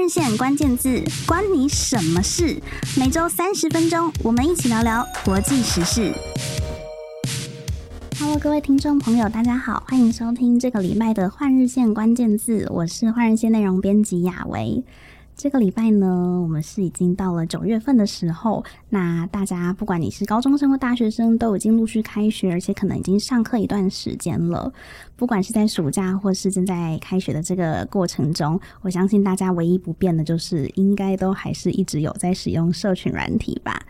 日线关键字，关你什么事？每周三十分钟，我们一起聊聊国际时事。Hello，各位听众朋友，大家好，欢迎收听这个礼拜的换日线关键字，我是换日线内容编辑雅维。这个礼拜呢，我们是已经到了九月份的时候。那大家不管你是高中生或大学生，都已经陆续开学，而且可能已经上课一段时间了。不管是在暑假或是正在开学的这个过程中，我相信大家唯一不变的就是，应该都还是一直有在使用社群软体吧。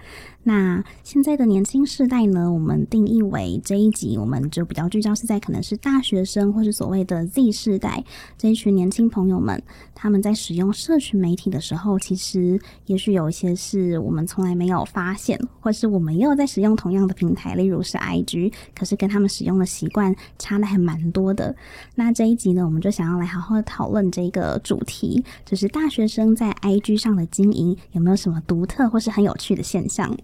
那现在的年轻世代呢，我们定义为这一集，我们就比较聚焦是在可能是大学生或是所谓的 Z 世代这一群年轻朋友们，他们在使用社群媒体的时候，其实也许有一些是我们从来没有发现，或是我们也有在使用同样的平台，例如是 IG，可是跟他们使用的习惯差的还蛮多的。那这一集呢，我们就想要来好好讨论这个主题，就是大学生在 IG 上的经营有没有什么独特或是很有趣的现象。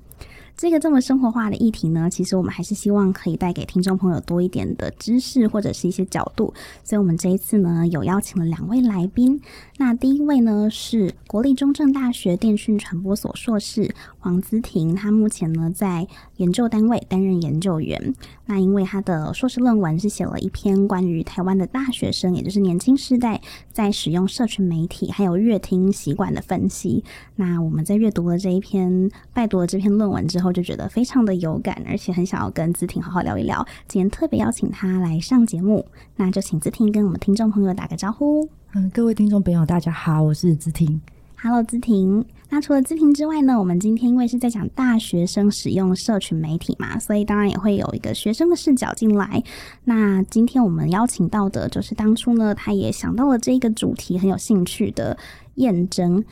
这个这么生活化的议题呢，其实我们还是希望可以带给听众朋友多一点的知识或者是一些角度，所以我们这一次呢有邀请了两位来宾。那第一位呢是国立中正大学电讯传播所硕士黄姿婷，她目前呢在研究单位担任研究员。那因为她的硕士论文是写了一篇关于台湾的大学生，也就是年轻世代在使用社群媒体还有阅听习惯的分析。那我们在阅读了这一篇，拜读了这篇论文之后，就觉得非常的有感，而且很想要跟姿婷好好聊一聊。今天特别邀请她来上节目，那就请姿婷跟我们听众朋友打个招呼。嗯，各位听众朋友，大家好，我是姿婷。Hello，姿婷。那除了姿婷之外呢，我们今天因为是在讲大学生使用社群媒体嘛，所以当然也会有一个学生的视角进来。那今天我们邀请到的就是当初呢，他也想到了这一个主题，很有兴趣的彦臻。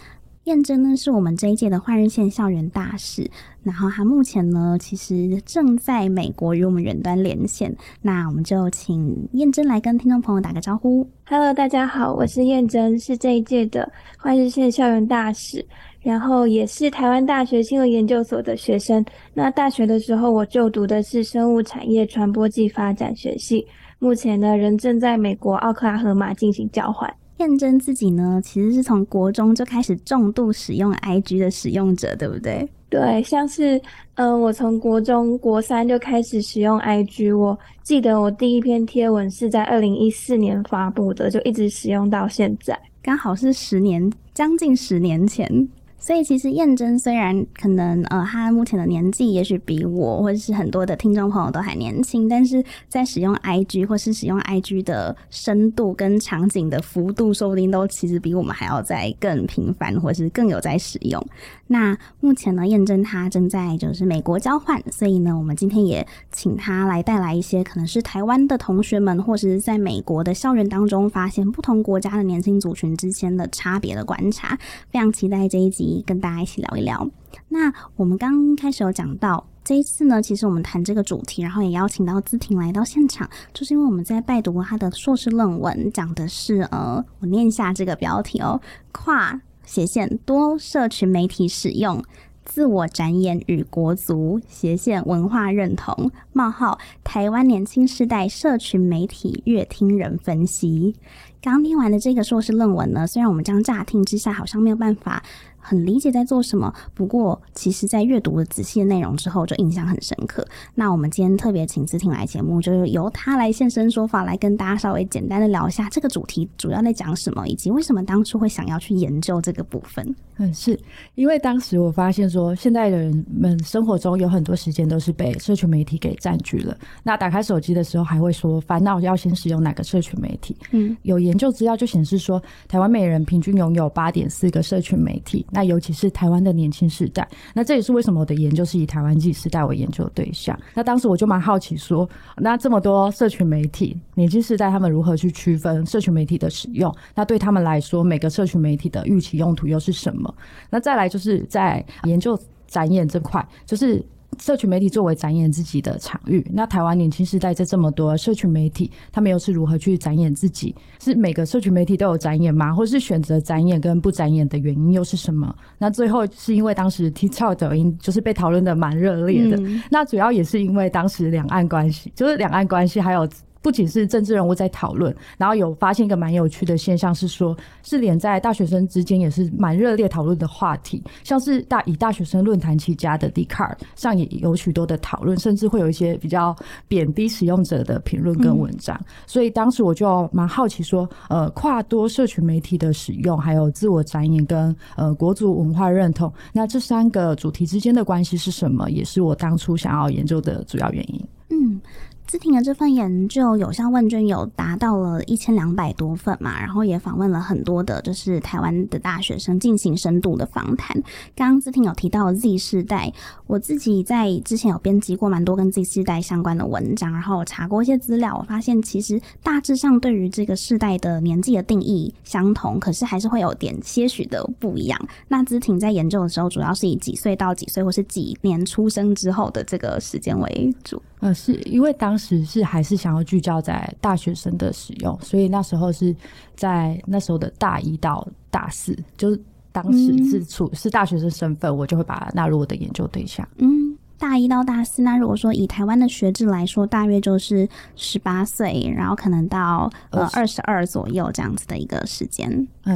彦臻呢是我们这一届的换日线校园大使，然后他目前呢其实正在美国与我们远端连线。那我们就请燕真来跟听众朋友打个招呼。Hello，大家好，我是燕真，是这一届的换日线校园大使。然后也是台湾大学新闻研究所的学生。那大学的时候，我就读的是生物产业传播暨发展学系。目前呢，人正在美国奥克拉荷马进行交换。彦臻自己呢，其实是从国中就开始重度使用 IG 的使用者，对不对？对，像是嗯、呃，我从国中国三就开始使用 IG。我记得我第一篇贴文是在二零一四年发布的，就一直使用到现在，刚好是十年，将近十年前。所以其实彦臻虽然可能呃，他目前的年纪也许比我或者是很多的听众朋友都还年轻，但是在使用 IG 或是使用 IG 的深度跟场景的幅度，说不定都其实比我们还要再更频繁，或是更有在使用。那目前呢，彦臻他正在就是美国交换，所以呢，我们今天也请他来带来一些可能是台湾的同学们，或是在美国的校园当中发现不同国家的年轻族群之间的差别的观察。非常期待这一集。跟大家一起聊一聊。那我们刚开始有讲到这一次呢，其实我们谈这个主题，然后也邀请到姿婷来到现场，就是因为我们在拜读他的硕士论文，讲的是呃，我念一下这个标题哦：跨斜线多社群媒体使用、自我展演与国足斜线文化认同冒号台湾年轻世代社群媒体阅听人分析。刚听完的这个硕士论文呢，虽然我们这样乍听之下好像没有办法。很理解在做什么，不过其实，在阅读了仔细的内容之后，就印象很深刻。那我们今天特别请姿婷来节目，就是由他来现身说法，来跟大家稍微简单的聊一下这个主题主要在讲什么，以及为什么当初会想要去研究这个部分。嗯，是因为当时我发现说，现在的人们生活中有很多时间都是被社群媒体给占据了。那打开手机的时候，还会说烦恼要先使用哪个社群媒体。嗯，有研究资料就显示说，台湾每人平均拥有八点四个社群媒体。那尤其是台湾的年轻世代，那这也是为什么我的研究是以台湾 Z 世代为研究对象。那当时我就蛮好奇说，那这么多社群媒体，年轻世代他们如何去区分社群媒体的使用？那对他们来说，每个社群媒体的预期用途又是什么？那再来就是在研究展演这块，就是。社群媒体作为展演自己的场域，那台湾年轻时代在这么多社群媒体，他们又是如何去展演自己？是每个社群媒体都有展演吗？或是选择展演跟不展演的原因又是什么？那最后是因为当时 TikTok 抖音就是被讨论的蛮热烈的，嗯、那主要也是因为当时两岸关系，就是两岸关系还有。不仅是政治人物在讨论，然后有发现一个蛮有趣的现象是说，是连在大学生之间也是蛮热烈讨论的话题，像是大以大学生论坛起家的 d c a r 上也有许多的讨论，甚至会有一些比较贬低使用者的评论跟文章。所以当时我就蛮好奇说，呃，跨多社群媒体的使用，还有自我展演跟呃国族文化认同，那这三个主题之间的关系是什么？也是我当初想要研究的主要原因。嗯。姿婷的这份研究有效问卷有达到了一千两百多份嘛，然后也访问了很多的，就是台湾的大学生进行深度的访谈。刚刚姿婷有提到 Z 世代，我自己在之前有编辑过蛮多跟 Z 世代相关的文章，然后我查过一些资料，我发现其实大致上对于这个世代的年纪的定义相同，可是还是会有点些许的不一样。那姿婷在研究的时候，主要是以几岁到几岁，或是几年出生之后的这个时间为主。呃，是因为当时是还是想要聚焦在大学生的使用，所以那时候是在那时候的大一到大四，就是当时是处、嗯、是大学生身份，我就会把它纳入我的研究对象。嗯，大一到大四，那如果说以台湾的学制来说，大约就是十八岁，然后可能到呃二十二左右这样子的一个时间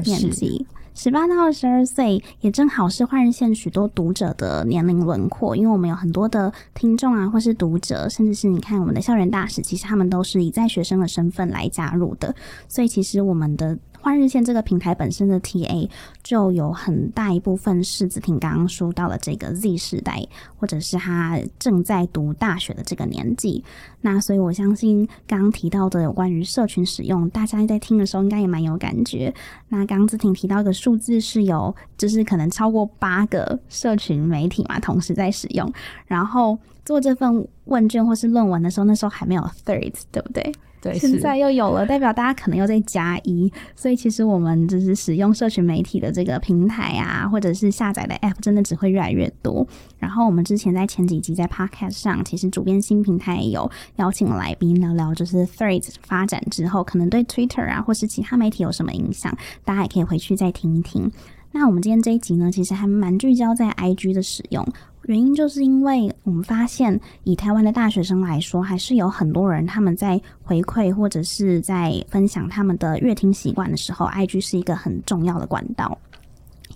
年纪。嗯十八到二十二岁，也正好是换日线许多读者的年龄轮廓，因为我们有很多的听众啊，或是读者，甚至是你看我们的校园大使，其实他们都是以在学生的身份来加入的，所以其实我们的。换日线这个平台本身的 TA 就有很大一部分是子婷刚刚说到了这个 Z 世代，或者是他正在读大学的这个年纪。那所以我相信刚刚提到的有关于社群使用，大家在听的时候应该也蛮有感觉。那刚刚子婷提到一个数字是有，就是可能超过八个社群媒体嘛，同时在使用。然后做这份问卷或是论文的时候，那时候还没有 Threads，对不对？对，现在又有了，代表大家可能又在加一，所以其实我们就是使用社群媒体的这个平台啊，或者是下载的 App，真的只会越来越多。然后我们之前在前几集在 Podcast 上，其实主编新平台也有邀请来宾聊聊，就是 Threads 发展之后，可能对 Twitter 啊，或是其他媒体有什么影响，大家也可以回去再听一听。那我们今天这一集呢，其实还蛮聚焦在 IG 的使用。原因就是因为我们发现，以台湾的大学生来说，还是有很多人他们在回馈或者是在分享他们的阅听习惯的时候，IG 是一个很重要的管道。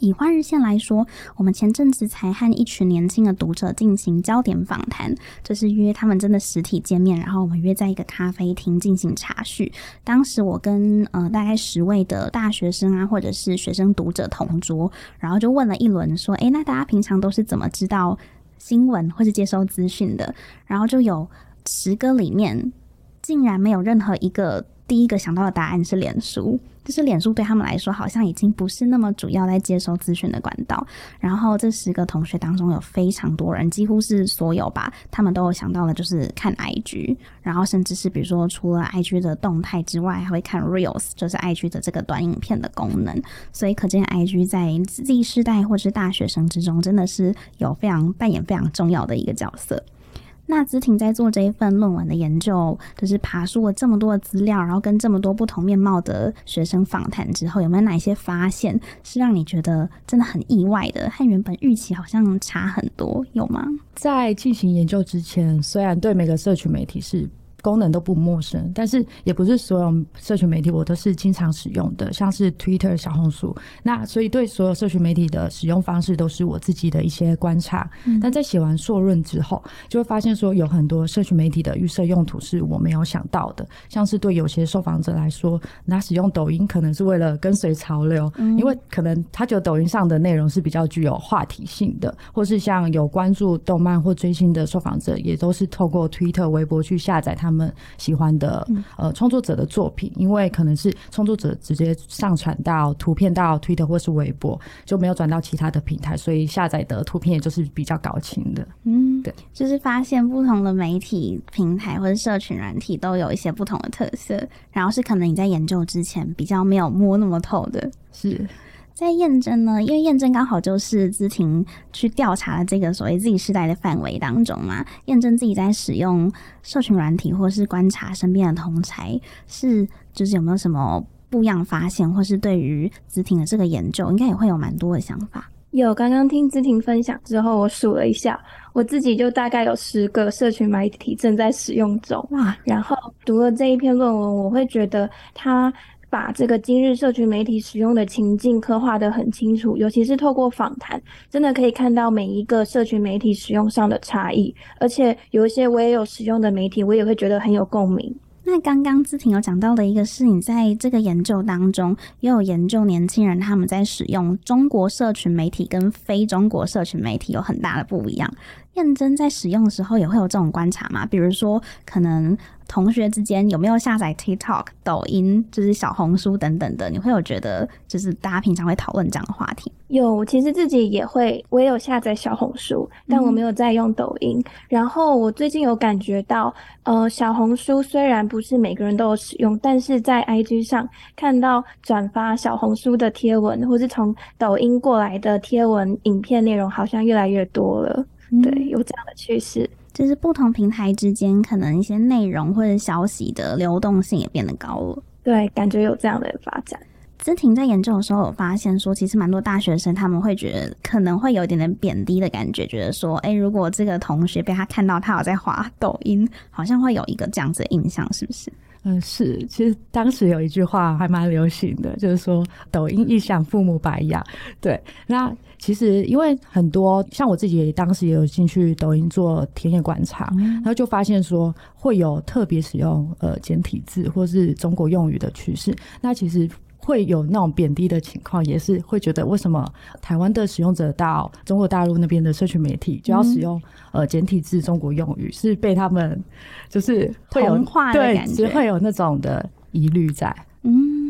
以换日线来说，我们前阵子才和一群年轻的读者进行焦点访谈，就是约他们真的实体见面，然后我们约在一个咖啡厅进行茶叙。当时我跟呃大概十位的大学生啊，或者是学生读者同桌，然后就问了一轮，说：“诶，那大家平常都是怎么知道新闻或是接收资讯的？”然后就有十个里面，竟然没有任何一个第一个想到的答案是脸书。就是脸书对他们来说，好像已经不是那么主要在接收资讯的管道。然后这十个同学当中，有非常多人，几乎是所有吧，他们都有想到的，就是看 IG，然后甚至是比如说，除了 IG 的动态之外，还会看 Reels，就是 IG 的这个短影片的功能。所以可见 IG 在 Z 世代或是大学生之中，真的是有非常扮演非常重要的一个角色。那子婷在做这一份论文的研究，就是爬梳了这么多的资料，然后跟这么多不同面貌的学生访谈之后，有没有哪些发现是让你觉得真的很意外的，和原本预期好像差很多，有吗？在进行研究之前，虽然对每个社群媒体是功能都不陌生，但是也不是所有社群媒体我都是经常使用的，像是 Twitter、小红书。那所以对所有社群媒体的使用方式都是我自己的一些观察。嗯、但在写完硕论之后，就会发现说有很多社群媒体的预设用途是我没有想到的，像是对有些受访者来说，那使用抖音可能是为了跟随潮流，嗯、因为可能他觉得抖音上的内容是比较具有话题性的，或是像有关注动漫或追星的受访者，也都是透过 Twitter、微博去下载他们。喜欢的呃创作者的作品，因为可能是创作者直接上传到图片到 Twitter 或是微博，就没有转到其他的平台，所以下载的图片也就是比较高清的。嗯，对，就是发现不同的媒体平台或者社群软体都有一些不同的特色，然后是可能你在研究之前比较没有摸那么透的，是。在验证呢，因为验证刚好就是资婷去调查了这个所谓 Z 世代的范围当中嘛，验证自己在使用社群软体或是观察身边的同才，是就是有没有什么不一样发现，或是对于资婷的这个研究，应该也会有蛮多的想法。有，刚刚听资婷分享之后，我数了一下，我自己就大概有十个社群媒体正在使用中。哇！然后读了这一篇论文，我会觉得他把这个今日社群媒体使用的情境刻画得很清楚，尤其是透过访谈，真的可以看到每一个社群媒体使用上的差异。而且有一些我也有使用的媒体，我也会觉得很有共鸣。那刚刚姿婷有讲到的一个是，你在这个研究当中也有研究年轻人他们在使用中国社群媒体跟非中国社群媒体有很大的不一样。彦臻在使用的时候也会有这种观察吗？比如说，可能同学之间有没有下载 TikTok、抖音，就是小红书等等的？你会有觉得，就是大家平常会讨论这样的话题？有，其实自己也会，我也有下载小红书，但我没有在用抖音。嗯、然后我最近有感觉到，呃，小红书虽然不是每个人都有使用，但是在 IG 上看到转发小红书的贴文，或是从抖音过来的贴文、影片内容，好像越来越多了。对，有这样的趋势，就是不同平台之间可能一些内容或者消息的流动性也变得高了。对，感觉有这样的发展。之婷在研究的时候有发现说，其实蛮多大学生他们会觉得可能会有一点点贬低的感觉，觉得说，哎，如果这个同学被他看到他有在滑抖音，好像会有一个这样子的印象，是不是？嗯，是，其实当时有一句话还蛮流行的，就是说抖音一响，父母白养。对，那其实因为很多像我自己也当时也有进去抖音做田野观察，嗯、然后就发现说会有特别使用呃简体字或是中国用语的趋势。那其实。会有那种贬低的情况，也是会觉得为什么台湾的使用者到中国大陆那边的社群媒体就要使用、嗯、呃简体字中国用语，是被他们就是会有化的感觉，对，只会有那种的疑虑在。嗯。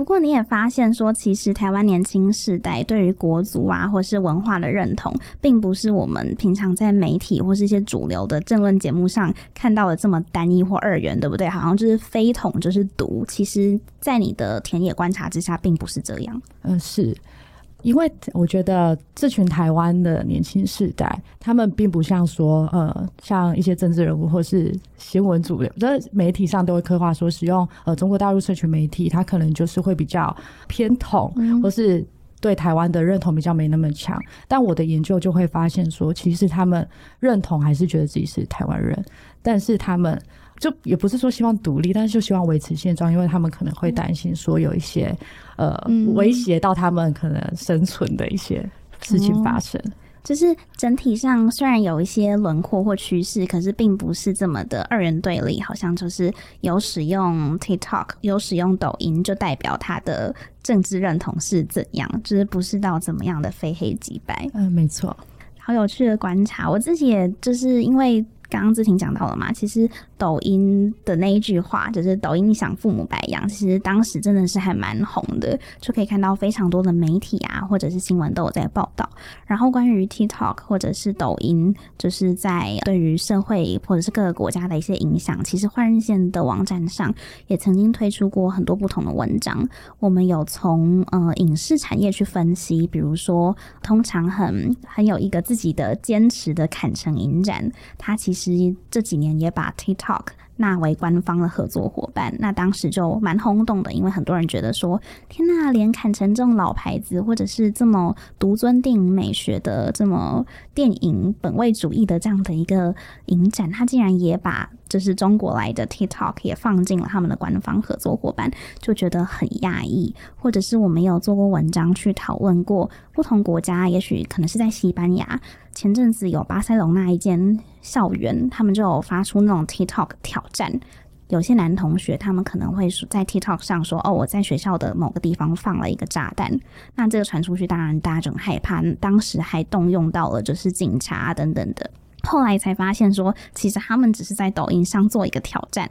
不过你也发现说，其实台湾年轻世代对于国足啊，或是文化的认同，并不是我们平常在媒体或是一些主流的政论节目上看到的这么单一或二元，对不对？好像就是非统就是独。其实，在你的田野观察之下，并不是这样。嗯，是。因为我觉得这群台湾的年轻世代，他们并不像说，呃，像一些政治人物或是新闻主流，在媒体上都会刻画说，使用呃中国大陆社群媒体，他可能就是会比较偏统，或是对台湾的认同比较没那么强。但我的研究就会发现说，其实他们认同还是觉得自己是台湾人，但是他们。就也不是说希望独立，但是就希望维持现状，因为他们可能会担心说有一些呃威胁到他们可能生存的一些事情发生。嗯，就是整体上虽然有一些轮廓或趋势，可是并不是这么的二元对立。好像就是有使用 TikTok、有使用抖音，就代表他的政治认同是怎样，就是不是到怎么样的非黑即白。嗯，没错，好有趣的观察。我自己也就是因为。刚刚之婷讲到了嘛，其实抖音的那一句话就是“抖音想，父母白养”，其实当时真的是还蛮红的，就可以看到非常多的媒体啊，或者是新闻都有在报道。然后关于 TikTok 或者是抖音，就是在对于社会或者是各个国家的一些影响，其实换日线的网站上也曾经推出过很多不同的文章。我们有从呃影视产业去分析，比如说通常很很有一个自己的坚持的坎城影展，它其实。其实这几年也把 TikTok 纳为官方的合作伙伴，那当时就蛮轰动的，因为很多人觉得说，天呐，连坎城这种老牌子，或者是这么独尊电影美学的、这么电影本位主义的这样的一个影展，他竟然也把就是中国来的 TikTok 也放进了他们的官方合作伙伴，就觉得很讶异。或者是我们有做过文章去讨论过不同国家，也许可能是在西班牙。前阵子有巴塞隆那一间校园，他们就有发出那种 TikTok 挑战。有些男同学他们可能会在 TikTok 上说：“哦，我在学校的某个地方放了一个炸弹。”那这个传出去，当然大家就很害怕。当时还动用到了就是警察等等的。后来才发现说，其实他们只是在抖音上做一个挑战。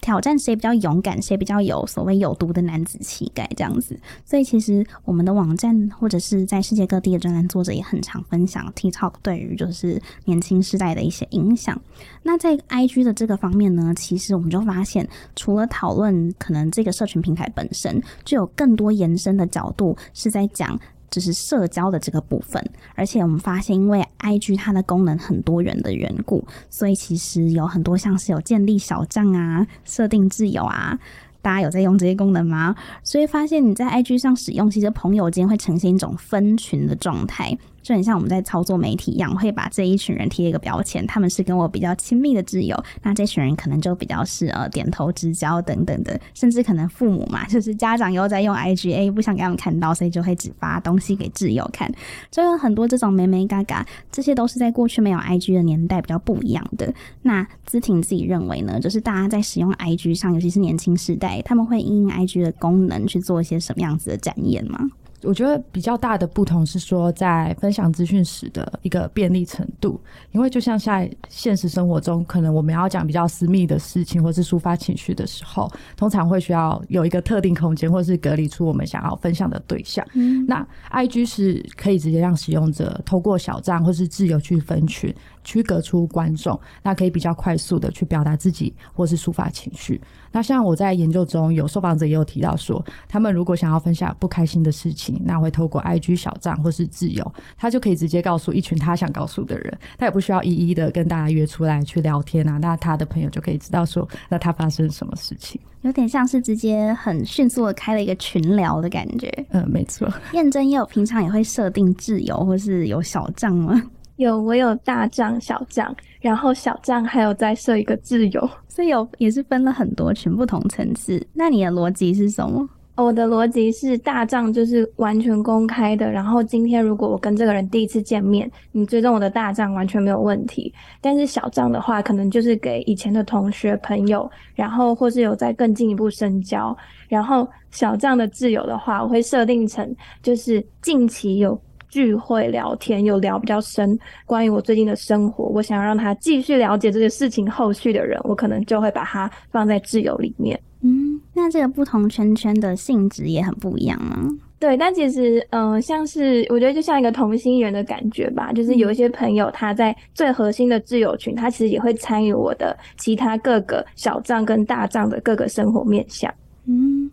挑战谁比较勇敢，谁比较有所谓有毒的男子气概这样子，所以其实我们的网站或者是在世界各地的专栏作者也很常分享 TikTok 对于就是年轻世代的一些影响。那在 IG 的这个方面呢，其实我们就发现，除了讨论可能这个社群平台本身，就有更多延伸的角度是在讲。就是社交的这个部分，而且我们发现，因为 IG 它的功能很多元的缘故，所以其实有很多像是有建立小账啊、设定自由啊、大家有在用这些功能吗？所以发现你在 IG 上使用，其实朋友间会呈现一种分群的状态。就很像我们在操作媒体一样，会把这一群人贴一个标签，他们是跟我比较亲密的挚友，那这群人可能就比较是呃点头之交等等的，甚至可能父母嘛，就是家长又在用 IGA，不想给他们看到，所以就会只发东西给挚友看，就有很多这种眉眉角角，这些都是在过去没有 IG 的年代比较不一样的。那姿婷自己认为呢，就是大家在使用 IG 上，尤其是年轻世代，他们会因 IG 的功能去做一些什么样子的展演吗？我觉得比较大的不同是说，在分享资讯时的一个便利程度，因为就像在现实生活中，可能我们要讲比较私密的事情，或是抒发情绪的时候，通常会需要有一个特定空间，或是隔离出我们想要分享的对象。嗯，那 IG 是可以直接让使用者透过小站或是自由去分群。区隔出观众，那可以比较快速的去表达自己或是抒发情绪。那像我在研究中有受访者也有提到说，他们如果想要分享不开心的事情，那会透过 IG 小账或是自由，他就可以直接告诉一群他想告诉的人，他也不需要一一的跟大家约出来去聊天啊。那他的朋友就可以知道说，那他发生什么事情，有点像是直接很迅速的开了一个群聊的感觉。嗯，没错。验证也有平常也会设定自由或是有小账吗？有，我有大账、小账，然后小账还有再设一个自由，所以有也是分了很多群不同层次。那你的逻辑是什么？我的逻辑是大账就是完全公开的，然后今天如果我跟这个人第一次见面，你追踪我的大账完全没有问题。但是小账的话，可能就是给以前的同学朋友，然后或是有在更进一步深交。然后小账的挚友的话，我会设定成就是近期有。聚会聊天有聊比较深，关于我最近的生活，我想要让他继续了解这个事情后续的人，我可能就会把他放在挚友里面。嗯，那这个不同圈圈的性质也很不一样吗？对，但其实，嗯、呃，像是我觉得就像一个同心圆的感觉吧，就是有一些朋友他在最核心的挚友群，他其实也会参与我的其他各个小账跟大账的各个生活面向。嗯。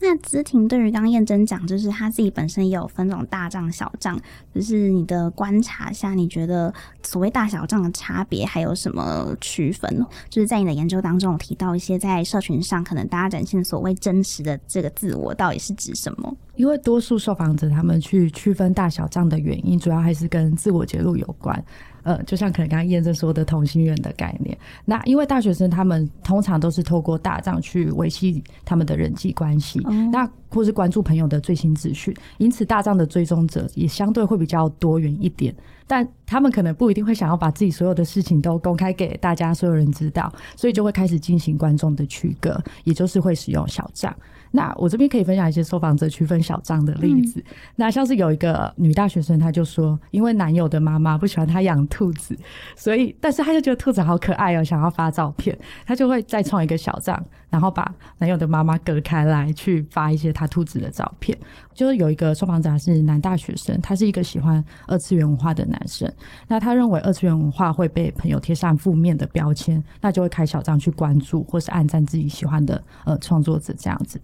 那姿婷对于刚刚验真讲，就是他自己本身也有分这种大账小账，就是你的观察下，你觉得所谓大小账的差别还有什么区分？就是在你的研究当中有提到一些在社群上可能大家展现所谓真实的这个自我，到底是指什么？因为多数受访者他们去区分大小账的原因，主要还是跟自我揭露有关。呃，就像可能刚刚验证说的同心圆的概念，那因为大学生他们通常都是透过大账去维系他们的人际关系，嗯、那或是关注朋友的最新资讯，因此大账的追踪者也相对会比较多元一点，但他们可能不一定会想要把自己所有的事情都公开给大家所有人知道，所以就会开始进行观众的区隔，也就是会使用小账。那我这边可以分享一些受访者区分小账的例子。嗯、那像是有一个女大学生，她就说，因为男友的妈妈不喜欢她养兔子，所以，但是她就觉得兔子好可爱哦，想要发照片，她就会再创一个小账，然后把男友的妈妈隔开来，去发一些她兔子的照片。就是有一个受访者是男大学生，他是一个喜欢二次元文化的男生。那他认为二次元文化会被朋友贴上负面的标签，那就会开小账去关注或是按赞自己喜欢的呃创作者这样子。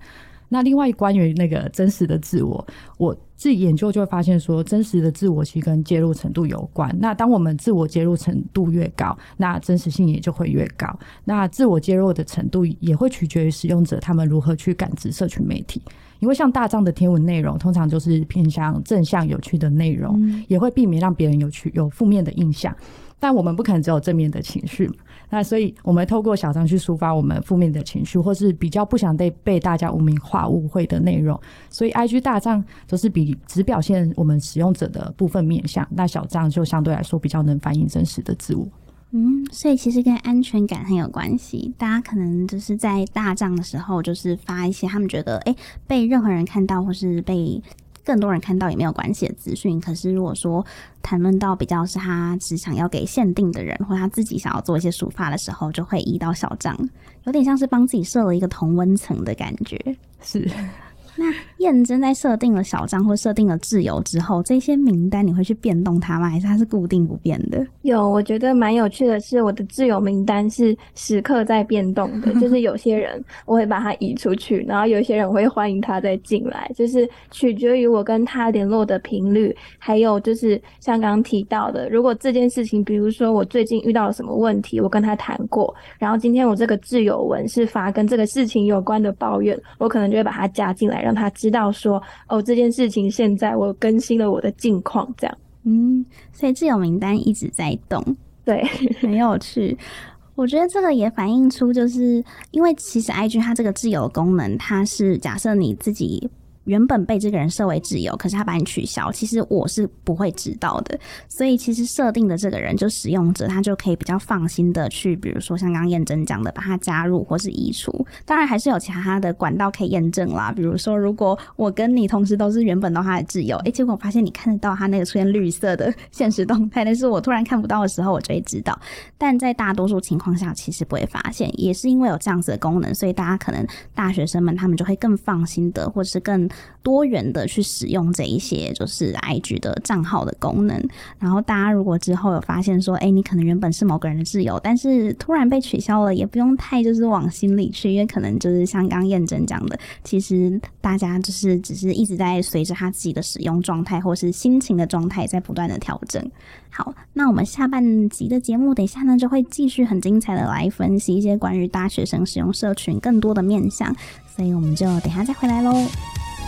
那另外关于那个真实的自我，我自己研究就会发现说，真实的自我其实跟介入程度有关。那当我们自我介入程度越高，那真实性也就会越高。那自我介入的程度也会取决于使用者他们如何去感知社群媒体。因为像大账的贴文内容，通常就是偏向正向、有趣的内容，嗯、也会避免让别人有趣、有负面的印象。但我们不可能只有正面的情绪，那所以我们透过小张去抒发我们负面的情绪，或是比较不想被被大家污名化、误会的内容。所以 IG 大账都是比只表现我们使用者的部分面向，那小账就相对来说比较能反映真实的自我。嗯，所以其实跟安全感很有关系。大家可能就是在大账的时候，就是发一些他们觉得诶被任何人看到，或是被更多人看到也没有关系的资讯。可是如果说谈论到比较是他只想要给限定的人，或他自己想要做一些抒发的时候，就会移到小账，有点像是帮自己设了一个同温层的感觉。是。那验真在设定了小账或设定了自由之后，这些名单你会去变动它吗？还是它是固定不变的？有，我觉得蛮有趣的是，我的自由名单是时刻在变动的。就是有些人我会把他移出去，然后有些人我会欢迎他再进来，就是取决于我跟他联络的频率，还有就是像刚刚提到的，如果这件事情，比如说我最近遇到了什么问题，我跟他谈过，然后今天我这个自由文是发跟这个事情有关的抱怨，我可能就会把他加进来，让他知道说，哦，这件事情现在我更新了我的近况，这样。嗯，所以自由名单一直在动，对，很有趣。我觉得这个也反映出，就是因为其实 IG 它这个自由功能，它是假设你自己。原本被这个人设为挚友，可是他把你取消，其实我是不会知道的。所以其实设定的这个人，就使用者，他就可以比较放心的去，比如说像刚刚验证讲的，把他加入或是移除。当然还是有其他的管道可以验证啦，比如说如果我跟你同时都是原本都他的挚友，诶、结果我发现你看得到他那个出现绿色的现实动态，但是我突然看不到的时候，我就会知道。但在大多数情况下，其实不会发现，也是因为有这样子的功能，所以大家可能大学生们他们就会更放心的，或者是更。多元的去使用这一些就是 IG 的账号的功能，然后大家如果之后有发现说，哎，你可能原本是某个人的挚友，但是突然被取消了，也不用太就是往心里去，因为可能就是像刚验证讲的，其实大家就是只是一直在随着他自己的使用状态或是心情的状态在不断的调整。好，那我们下半集的节目，等一下呢就会继续很精彩的来分析一些关于大学生使用社群更多的面向，所以我们就等下再回来喽。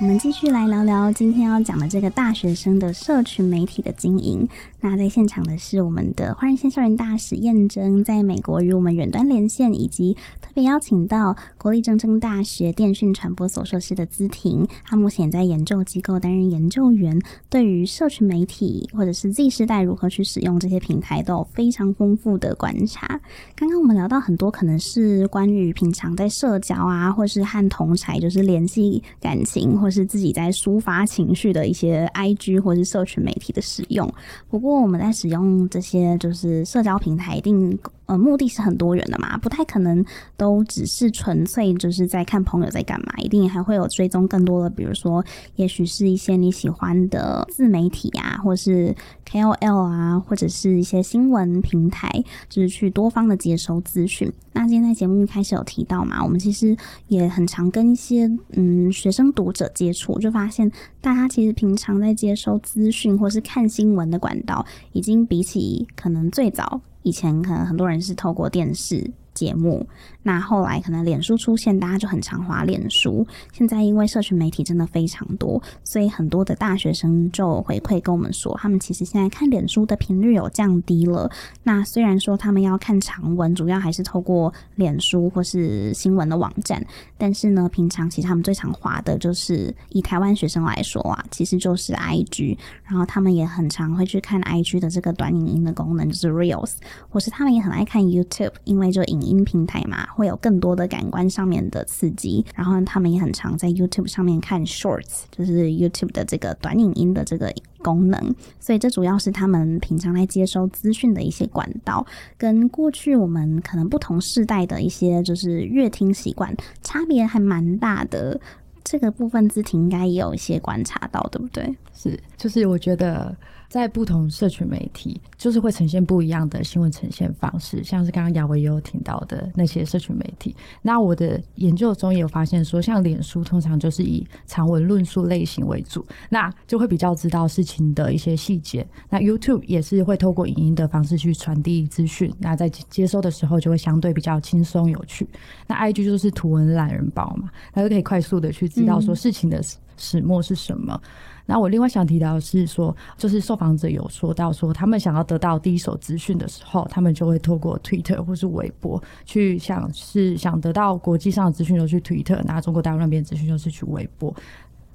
我们继续来聊聊今天要讲的这个大学生的社群媒体的经营。那在现场的是我们的换日线校园大使燕真，在美国与我们远端连线，以及特别邀请到国立正正大学电讯传播所硕士的资婷，他目前在研究机构担任研究员，对于社群媒体或者是 Z 世代如何去使用这些平台，都有非常丰富的观察。刚刚我们聊到很多，可能是关于平常在社交啊，或是和同侪就是联系感情，或是自己在抒发情绪的一些 IG 或是社群媒体的使用。不过我们在使用这些就是社交平台，一定呃目的是很多元的嘛，不太可能都只是纯粹就是在看朋友在干嘛，一定还会有追踪更多的，比如说也许是一些你喜欢的自媒体啊，或是 KOL 啊，或者是一些新闻平台，就是去多方的接收资讯。那今天在节目一开始有提到嘛，我们其实也很常跟一些嗯学生读者接触，就发现大家其实平常在接收资讯或是看新闻的管道。已经比起可能最早以前，可能很多人是透过电视节目。那后来可能脸书出现，大家就很常滑脸书。现在因为社群媒体真的非常多，所以很多的大学生就回馈跟我们说，他们其实现在看脸书的频率有降低了。那虽然说他们要看长文，主要还是透过脸书或是新闻的网站，但是呢，平常其实他们最常滑的就是以台湾学生来说啊，其实就是 IG。然后他们也很常会去看 IG 的这个短影音的功能，就是 Reels，或是他们也很爱看 YouTube，因为就影音平台嘛。会有更多的感官上面的刺激，然后他们也很常在 YouTube 上面看 Shorts，就是 YouTube 的这个短影音的这个功能。所以这主要是他们平常来接收资讯的一些管道，跟过去我们可能不同世代的一些就是乐听习惯差别还蛮大的。这个部分字体应该也有一些观察到，对不对？是，就是我觉得。在不同社群媒体，就是会呈现不一样的新闻呈现方式，像是刚刚雅维也有听到的那些社群媒体。那我的研究中也有发现说，像脸书通常就是以长文论述类型为主，那就会比较知道事情的一些细节。那 YouTube 也是会透过影音的方式去传递资讯，那在接收的时候就会相对比较轻松有趣。那 IG 就是图文懒人包嘛，它就可以快速的去知道说事情的始末是什么。那我另外想提到的是说，就是受访者有说到说，他们想要得到第一手资讯的时候，他们就会透过 Twitter 或是微博去想，是想得到国际上的资讯，就去 Twitter；拿中国大陆那边资讯，就是去微博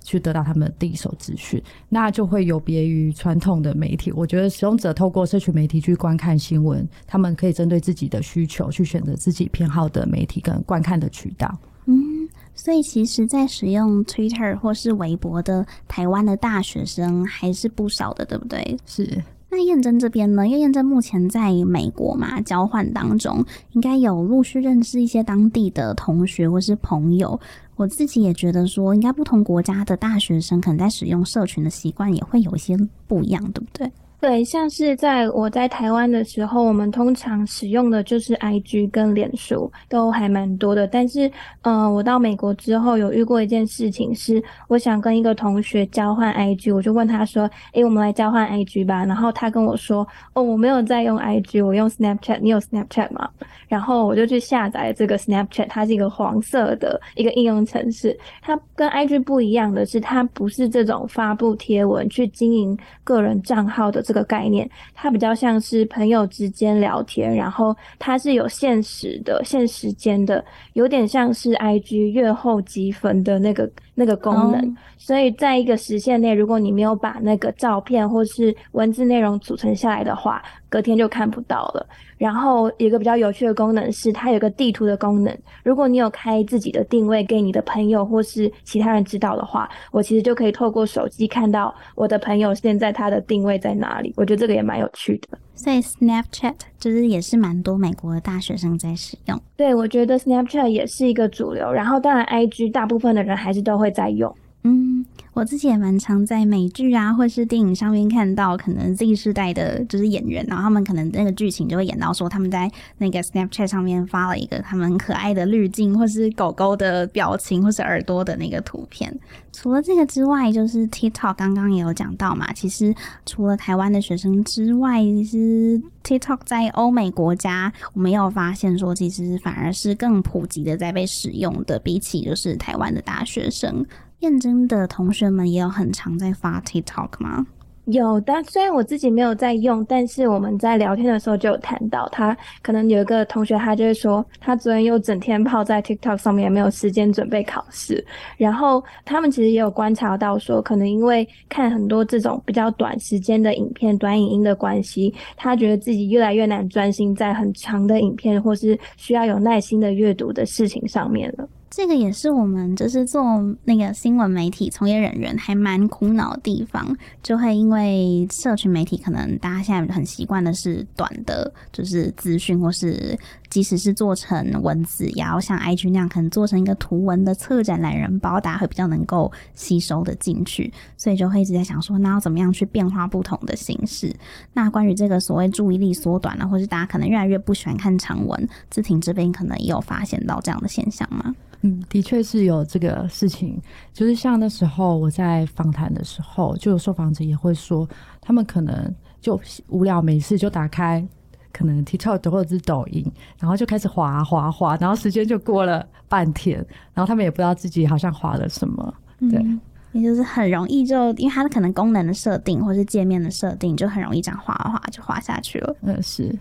去得到他们的第一手资讯。那就会有别于传统的媒体，我觉得使用者透过社群媒体去观看新闻，他们可以针对自己的需求去选择自己偏好的媒体跟观看的渠道。嗯。所以其实，在使用 Twitter 或是微博的台湾的大学生还是不少的，对不对？是。那燕珍这边呢？因为燕珍目前在美国嘛，交换当中，应该有陆续认识一些当地的同学或是朋友。我自己也觉得说，应该不同国家的大学生可能在使用社群的习惯也会有一些不一样，对不对？对，像是在我在台湾的时候，我们通常使用的就是 IG 跟脸书，都还蛮多的。但是，呃，我到美国之后有遇过一件事情，是我想跟一个同学交换 IG，我就问他说：“诶，我们来交换 IG 吧。”然后他跟我说：“哦，我没有在用 IG，我用 Snapchat。你有 Snapchat 吗？”然后我就去下载这个 Snapchat，它是一个黄色的一个应用程式。它跟 IG 不一样的是，它不是这种发布贴文去经营个人账号的这。个概念，它比较像是朋友之间聊天，然后它是有限时的、限时间的，有点像是 IG 月后积分的那个那个功能。Oh. 所以在一个时限内，如果你没有把那个照片或是文字内容储存下来的话，隔天就看不到了。然后一个比较有趣的功能是，它有个地图的功能。如果你有开自己的定位给你的朋友或是其他人知道的话，我其实就可以透过手机看到我的朋友现在他的定位在哪里。我觉得这个也蛮有趣的。所以 Snapchat 就是也是蛮多美国的大学生在使用。对，我觉得 Snapchat 也是一个主流。然后当然 IG 大部分的人还是都会在用。嗯，我自己也蛮常在美剧啊，或是电影上面看到，可能 Z 世代的就是演员，然后他们可能那个剧情就会演到说，他们在那个 Snapchat 上面发了一个他们可爱的滤镜，或是狗狗的表情，或是耳朵的那个图片。除了这个之外，就是 TikTok 刚刚也有讲到嘛，其实除了台湾的学生之外，其实 TikTok 在欧美国家，我们也有发现说，其实反而是更普及的在被使用的，比起就是台湾的大学生。燕珍的同学们也有很常在发 TikTok 吗？有的，虽然我自己没有在用，但是我们在聊天的时候就有谈到，他可能有一个同学，他就会说，他昨天又整天泡在 TikTok 上面，没有时间准备考试。然后他们其实也有观察到说，可能因为看很多这种比较短时间的影片、短影音的关系，他觉得自己越来越难专心在很长的影片或是需要有耐心的阅读的事情上面了。这个也是我们就是做那个新闻媒体从业人员还蛮苦恼的地方，就会因为社群媒体可能大家现在很习惯的是短的，就是资讯，或是即使是做成文字，也要像 IG 那样，可能做成一个图文的策展懒人包，大家会比较能够吸收的进去，所以就会一直在想说，那要怎么样去变化不同的形式？那关于这个所谓注意力缩短了，或是大家可能越来越不喜欢看长文，姿婷这边可能也有发现到这样的现象吗？嗯，的确是有这个事情，就是像那时候我在访谈的时候，就有受访者也会说，他们可能就无聊没事就打开可能 TikTok 或者是抖音，然后就开始滑滑滑，然后时间就过了半天，然后他们也不知道自己好像滑了什么，对，嗯、也就是很容易就因为它的可能功能的设定或是界面的设定，就很容易这样滑滑就滑下去了，嗯，是。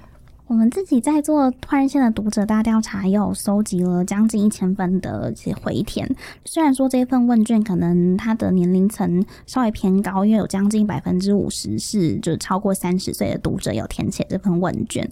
我们自己在做换日线的读者大调查，也有搜集了将近一千份的一些回填。虽然说这份问卷可能它的年龄层稍微偏高，因为有将近百分之五十是就超过三十岁的读者有填写这份问卷。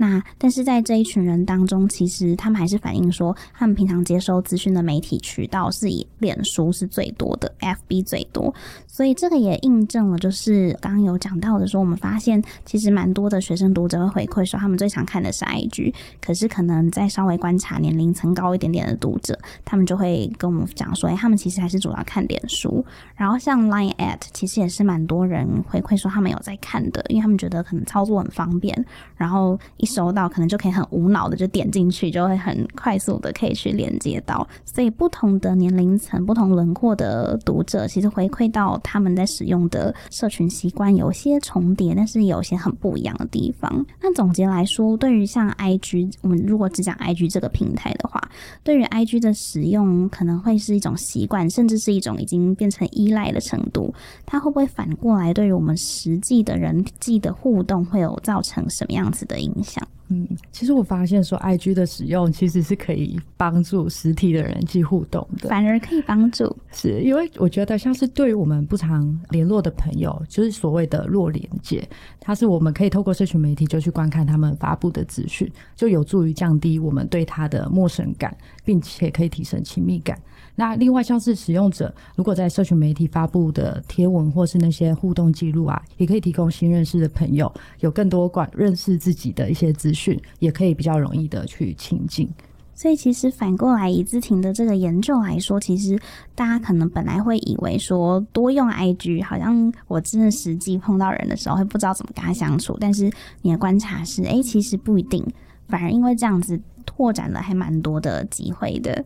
那但是在这一群人当中，其实他们还是反映说，他们平常接收资讯的媒体渠道是以脸书是最多的，FB 最多。所以这个也印证了，就是刚刚有讲到的说，我们发现其实蛮多的学生读者会回馈说，他们最常看的是 IG，可是可能在稍微观察年龄层高一点点的读者，他们就会跟我们讲说，哎，他们其实还是主要看脸书。然后像 Line at 其实也是蛮多人回馈说他们有在看的，因为他们觉得可能操作很方便，然后一收到可能就可以很无脑的就点进去，就会很快速的可以去连接到。所以不同的年龄层、不同轮廓的读者，其实回馈到他们在使用的社群习惯有些重叠，但是有些很不一样的地方。那总结来说，对于像 IG，我们如果只讲 IG 这个平台的话，对于 IG 的使用可能会是一种习惯，甚至是一种已经变成依赖的程度。它会不会反过来对于我们实际的人际的互动会有造成什么样子的影响？嗯，其实我发现说，IG 的使用其实是可以帮助实体的人际互动的，反而可以帮助，是因为我觉得像是对于我们不常联络的朋友，就是所谓的弱连接，它是我们可以透过社群媒体就去观看他们发布的资讯，就有助于降低我们对他的陌生感，并且可以提升亲密感。那另外像是使用者如果在社群媒体发布的贴文或是那些互动记录啊，也可以提供新认识的朋友有更多管认识自己的一些资讯，也可以比较容易的去亲近。所以其实反过来，以姿婷的这个研究来说，其实大家可能本来会以为说多用 IG，好像我真的实际碰到人的时候会不知道怎么跟他相处。但是你的观察是，哎，其实不一定，反而因为这样子拓展了还蛮多的机会的。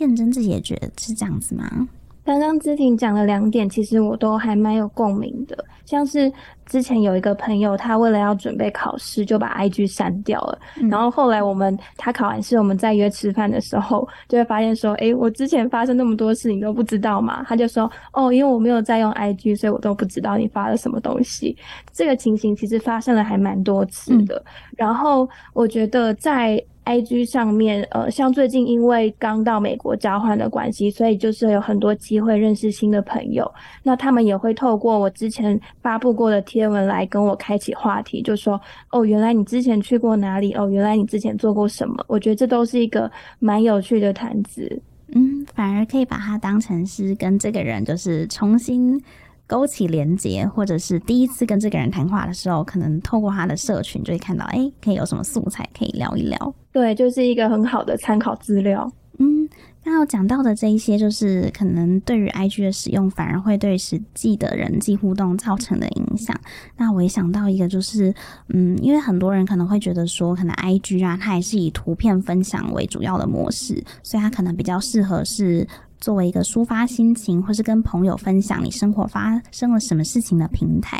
彦臻自己也觉得是这样子吗？刚刚知婷讲了两点，其实我都还蛮有共鸣的。像是之前有一个朋友，他为了要准备考试，就把 IG 删掉了。嗯、然后后来我们他考完试，我们再约吃饭的时候，就会发现说：“诶，我之前发生那么多事，你都不知道吗？”他就说：“哦，因为我没有在用 IG，所以我都不知道你发了什么东西。”这个情形其实发生了还蛮多次的。嗯、然后我觉得在。IG 上面，呃，像最近因为刚到美国交换的关系，所以就是有很多机会认识新的朋友。那他们也会透过我之前发布过的贴文来跟我开启话题，就说：“哦，原来你之前去过哪里？哦，原来你之前做过什么？”我觉得这都是一个蛮有趣的谈资。嗯，反而可以把它当成是跟这个人就是重新。勾起连结，或者是第一次跟这个人谈话的时候，可能透过他的社群就会看到，哎、可以有什么素材可以聊一聊。对，就是一个很好的参考资料。嗯，刚刚讲到的这一些，就是可能对于 IG 的使用，反而会对实际的人际互动造成的影响。那我也想到一个，就是嗯，因为很多人可能会觉得说，可能 IG 啊，它还是以图片分享为主要的模式，所以它可能比较适合是。作为一个抒发心情，或是跟朋友分享你生活发生了什么事情的平台，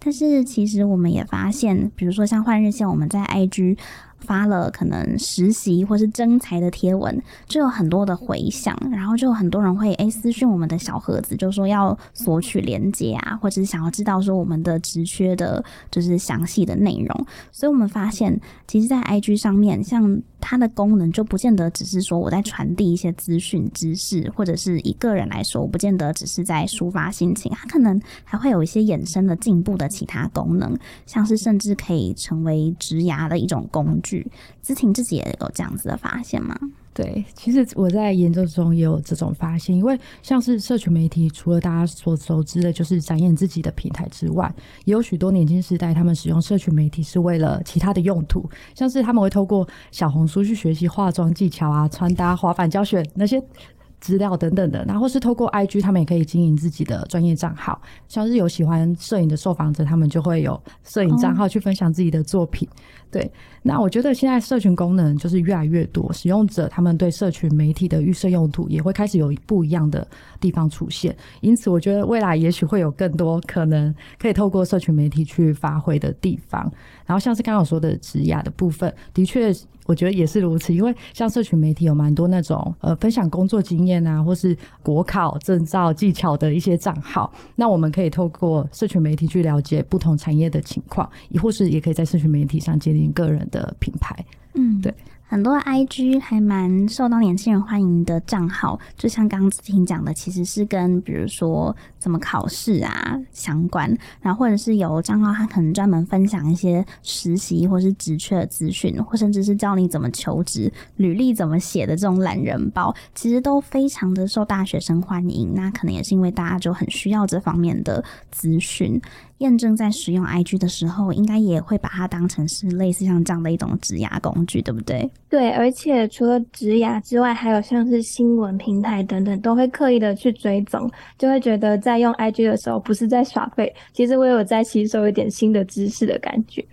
但是其实我们也发现，比如说像换日线，我们在 IG。发了可能实习或是征才的贴文，就有很多的回响，然后就有很多人会诶私讯我们的小盒子，就说要索取连接啊，或者是想要知道说我们的职缺的，就是详细的内容。所以我们发现，其实，在 IG 上面，像它的功能就不见得只是说我在传递一些资讯知识，或者是一个人来说，我不见得只是在抒发心情，它可能还会有一些衍生的进步的其他功能，像是甚至可以成为职涯的一种工具。姿婷自己也有这样子的发现吗？对，其实我在研究中也有这种发现，因为像是社群媒体，除了大家所熟知的就是展现自己的平台之外，也有许多年轻时代他们使用社群媒体是为了其他的用途，像是他们会透过小红书去学习化妆技巧啊、穿搭、滑板教学那些。资料等等的，然后是透过 IG，他们也可以经营自己的专业账号。像是有喜欢摄影的受访者，他们就会有摄影账号去分享自己的作品。Oh. 对，那我觉得现在社群功能就是越来越多，使用者他们对社群媒体的预设用途也会开始有不一样的地方出现。因此，我觉得未来也许会有更多可能可以透过社群媒体去发挥的地方。然后，像是刚刚我说的职涯的部分，的确。我觉得也是如此，因为像社群媒体有蛮多那种呃分享工作经验啊，或是国考证照技巧的一些账号，那我们可以透过社群媒体去了解不同产业的情况，亦或是也可以在社群媒体上建立个人的品牌。嗯，对。很多 IG 还蛮受到年轻人欢迎的账号，就像刚刚子婷讲的，其实是跟比如说怎么考试啊相关，然后或者是有账号，他可能专门分享一些实习或是职缺的资讯，或甚至是教你怎么求职、履历怎么写的这种懒人包，其实都非常的受大学生欢迎。那可能也是因为大家就很需要这方面的资讯。验证在使用 IG 的时候，应该也会把它当成是类似像这样的一种职涯工具，对不对？对，而且除了职涯之外，还有像是新闻平台等等，都会刻意的去追踪，就会觉得在用 IG 的时候不是在耍废，其实我有在吸收一点新的知识的感觉。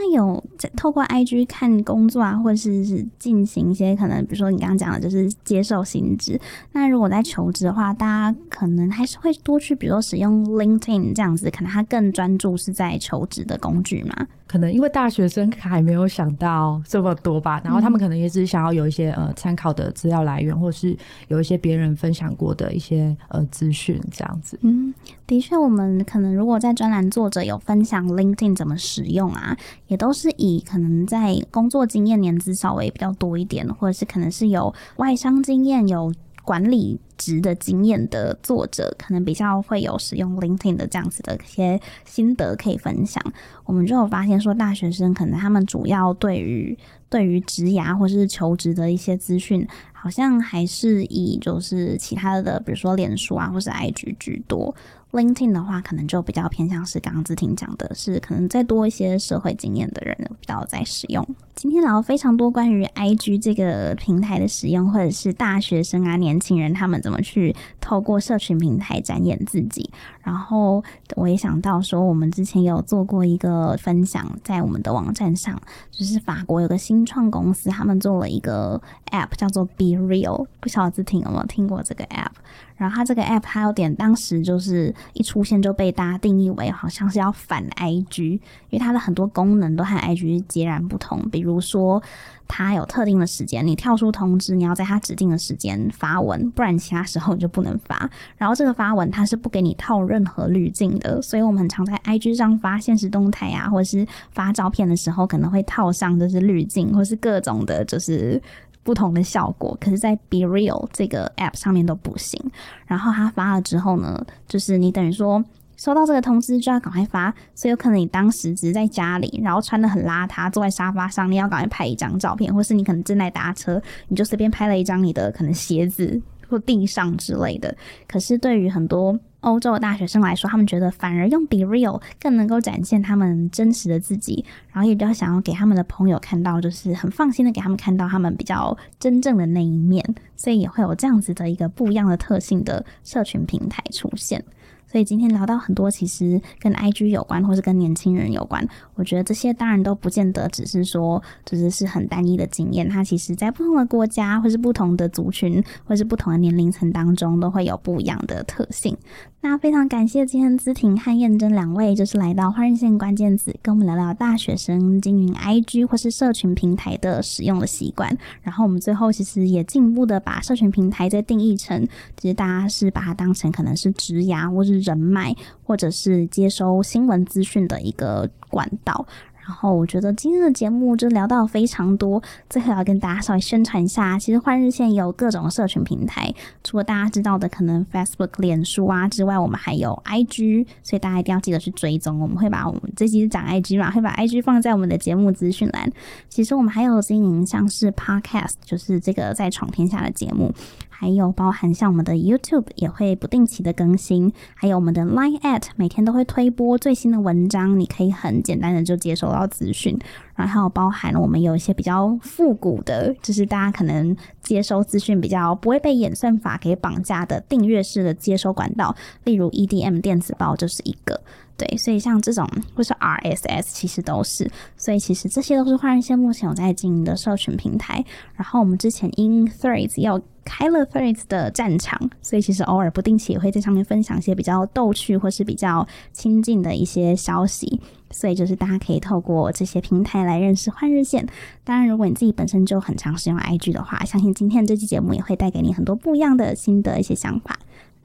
那有在透过 IG 看工作啊，或者是是进行一些可能，比如说你刚刚讲的，就是接受薪资。那如果在求职的话，大家可能还是会多去，比如说使用 LinkedIn 这样子，可能他更专注是在求职的工具嘛。可能因为大学生还没有想到这么多吧，然后他们可能也只是想要有一些呃参考的资料来源，或是有一些别人分享过的一些呃资讯这样子。嗯，的确，我们可能如果在专栏作者有分享 LinkedIn 怎么使用啊，也都是以可能在工作经验年资稍微比较多一点，或者是可能是有外商经验有。管理职的经验的作者，可能比较会有使用 LinkedIn 的这样子的一些心得可以分享。我们就有发现说，大学生可能他们主要对于对于职涯或是求职的一些资讯，好像还是以就是其他的，比如说脸书啊，或是 IG 居多。LinkedIn 的话，可能就比较偏向是刚刚姿婷讲的，是可能再多一些社会经验的人比较在使用。今天聊非常多关于 IG 这个平台的使用，或者是大学生啊、年轻人他们怎么去透过社群平台展演自己。然后我也想到说，我们之前有做过一个分享，在我们的网站上，就是法国有个新创公司，他们做了一个 App 叫做 Be Real，不晓得姿婷有没有听过这个 App？然后它这个 app 还有点，当时就是一出现就被大家定义为好像是要反 IG，因为它的很多功能都和 IG 截然不同。比如说，它有特定的时间，你跳出通知，你要在它指定的时间发文，不然其他时候你就不能发。然后这个发文它是不给你套任何滤镜的，所以我们很常在 IG 上发现实动态啊，或者是发照片的时候，可能会套上就是滤镜，或是各种的，就是。不同的效果，可是，在 Be Real 这个 App 上面都不行。然后他发了之后呢，就是你等于说收到这个通知就要赶快发，所以有可能你当时只是在家里，然后穿的很邋遢，坐在沙发上，你要赶快拍一张照片，或是你可能正在搭车，你就随便拍了一张你的可能鞋子或地上之类的。可是对于很多欧洲的大学生来说，他们觉得反而用比 Real 更能够展现他们真实的自己，然后也比较想要给他们的朋友看到，就是很放心的给他们看到他们比较真正的那一面，所以也会有这样子的一个不一样的特性的社群平台出现。所以今天聊到很多，其实跟 IG 有关，或是跟年轻人有关。我觉得这些当然都不见得只是说，只是是很单一的经验。它其实在不同的国家，或是不同的族群，或是不同的年龄层当中，都会有不一样的特性。那非常感谢今天姿婷和燕真两位，就是来到换日线关键字，跟我们聊聊大学生经营 IG 或是社群平台的使用的习惯。然后我们最后其实也进一步的把社群平台再定义成，其实大家是把它当成可能是职涯或是人脉，或者是接收新闻资讯的一个管道。然后我觉得今天的节目就聊到非常多，最后要跟大家稍微宣传一下，其实换日线有各种社群平台，除了大家知道的可能 Facebook、脸书啊之外，我们还有 IG，所以大家一定要记得去追踪。我们会把我们这期是讲 IG 嘛，会把 IG 放在我们的节目资讯栏。其实我们还有经营像是 Podcast，就是这个在闯天下的节目。还有包含像我们的 YouTube 也会不定期的更新，还有我们的 Line at 每天都会推播最新的文章，你可以很简单的就接收到资讯。然后还有包含我们有一些比较复古的，就是大家可能接收资讯比较不会被演算法给绑架的订阅式的接收管道，例如 EDM 电子报就是一个。对，所以像这种或是 RSS，其实都是，所以其实这些都是换日线目前有在经营的社群平台。然后我们之前因 Threads 要开了 Threads 的战场，所以其实偶尔不定期也会在上面分享一些比较逗趣或是比较亲近的一些消息。所以就是大家可以透过这些平台来认识换日线。当然，如果你自己本身就很常使用 IG 的话，相信今天这期节目也会带给你很多不一样的心得一些想法。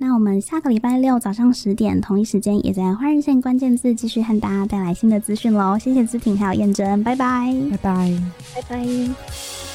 那我们下个礼拜六早上十点同一时间，也在花日线关键字继续和大家带来新的资讯喽。谢谢资品还有燕真，拜拜，拜拜，拜拜。